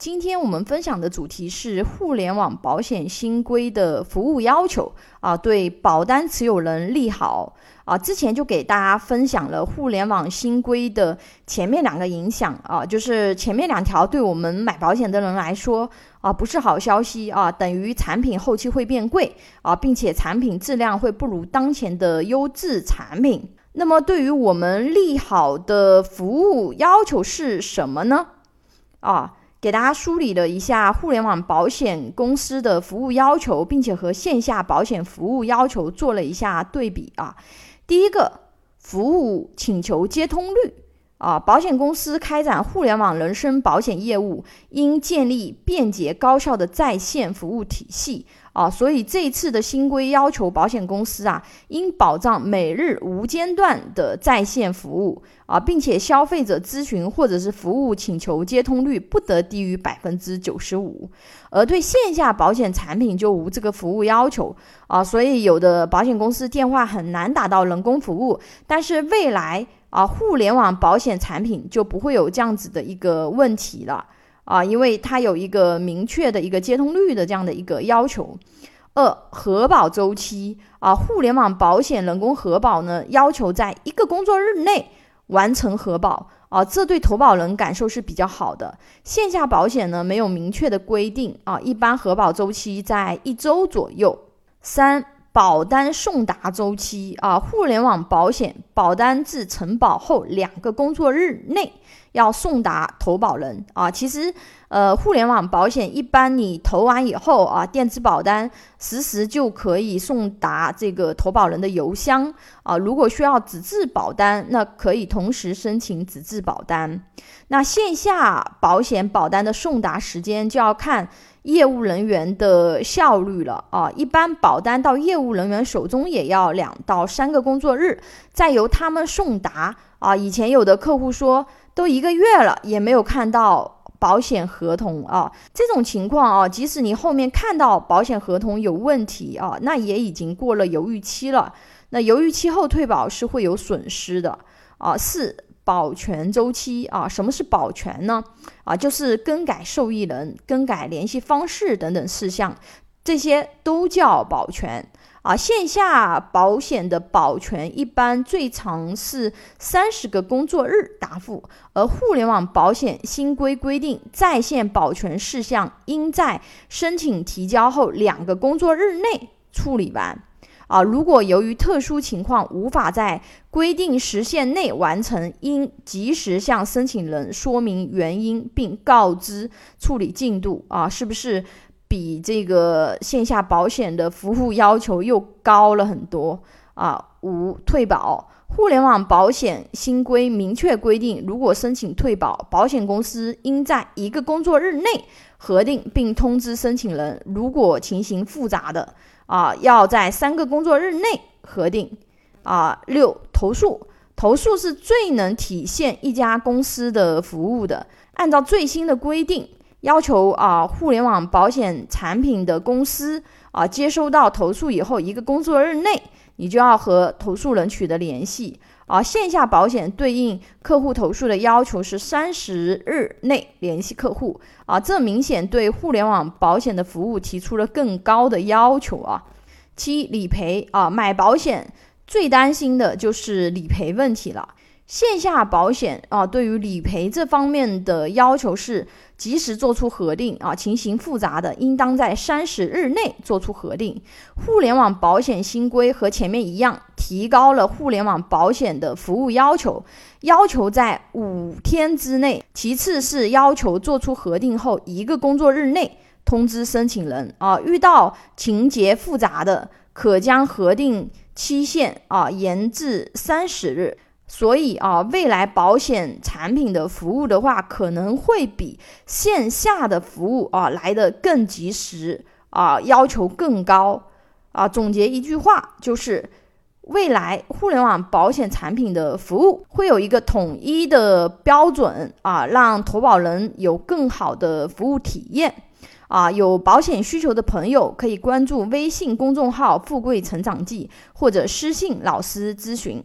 今天我们分享的主题是互联网保险新规的服务要求啊，对保单持有人利好啊。之前就给大家分享了互联网新规的前面两个影响啊，就是前面两条对我们买保险的人来说啊不是好消息啊，等于产品后期会变贵啊，并且产品质量会不如当前的优质产品。那么对于我们利好的服务要求是什么呢？啊？给大家梳理了一下互联网保险公司的服务要求，并且和线下保险服务要求做了一下对比啊。第一个，服务请求接通率啊，保险公司开展互联网人身保险业务，应建立便捷高效的在线服务体系。啊，所以这次的新规要求保险公司啊，应保障每日无间断的在线服务啊，并且消费者咨询或者是服务请求接通率不得低于百分之九十五，而对线下保险产品就无这个服务要求啊，所以有的保险公司电话很难打到人工服务，但是未来啊，互联网保险产品就不会有这样子的一个问题了。啊，因为它有一个明确的一个接通率的这样的一个要求。二核保周期啊，互联网保险人工核保呢，要求在一个工作日内完成核保啊，这对投保人感受是比较好的。线下保险呢，没有明确的规定啊，一般核保周期在一周左右。三保单送达周期啊，互联网保险保单至承保后两个工作日内。要送达投保人啊，其实，呃，互联网保险一般你投完以后啊，电子保单实时就可以送达这个投保人的邮箱啊。如果需要纸质保单，那可以同时申请纸质保单。那线下保险保单的送达时间就要看业务人员的效率了啊。一般保单到业务人员手中也要两到三个工作日，再由他们送达啊。以前有的客户说。都一个月了，也没有看到保险合同啊！这种情况啊，即使你后面看到保险合同有问题啊，那也已经过了犹豫期了。那犹豫期后退保是会有损失的啊。四保全周期啊，什么是保全呢？啊，就是更改受益人、更改联系方式等等事项，这些都叫保全。啊，线下保险的保全一般最长是三十个工作日答复，而互联网保险新规规定，在线保全事项应在申请提交后两个工作日内处理完。啊，如果由于特殊情况无法在规定时限内完成，应及时向申请人说明原因，并告知处理进度。啊，是不是？比这个线下保险的服务要求又高了很多啊！五退保，互联网保险新规明确规定，如果申请退保，保险公司应在一个工作日内核定并通知申请人。如果情形复杂的啊，要在三个工作日内核定啊。六投诉，投诉是最能体现一家公司的服务的。按照最新的规定。要求啊，互联网保险产品的公司啊，接收到投诉以后，一个工作日内，你就要和投诉人取得联系啊。线下保险对应客户投诉的要求是三十日内联系客户啊，这明显对互联网保险的服务提出了更高的要求啊。七理赔啊，买保险最担心的就是理赔问题了。线下保险啊，对于理赔这方面的要求是及时做出核定啊，情形复杂的，应当在三十日内做出核定。互联网保险新规和前面一样，提高了互联网保险的服务要求，要求在五天之内。其次是要求做出核定后一个工作日内通知申请人啊，遇到情节复杂的，可将核定期限啊延至三十日。所以啊，未来保险产品的服务的话，可能会比线下的服务啊来的更及时啊，要求更高啊。总结一句话，就是未来互联网保险产品的服务会有一个统一的标准啊，让投保人有更好的服务体验。啊，有保险需求的朋友可以关注微信公众号“富贵成长记”或者私信老师咨询。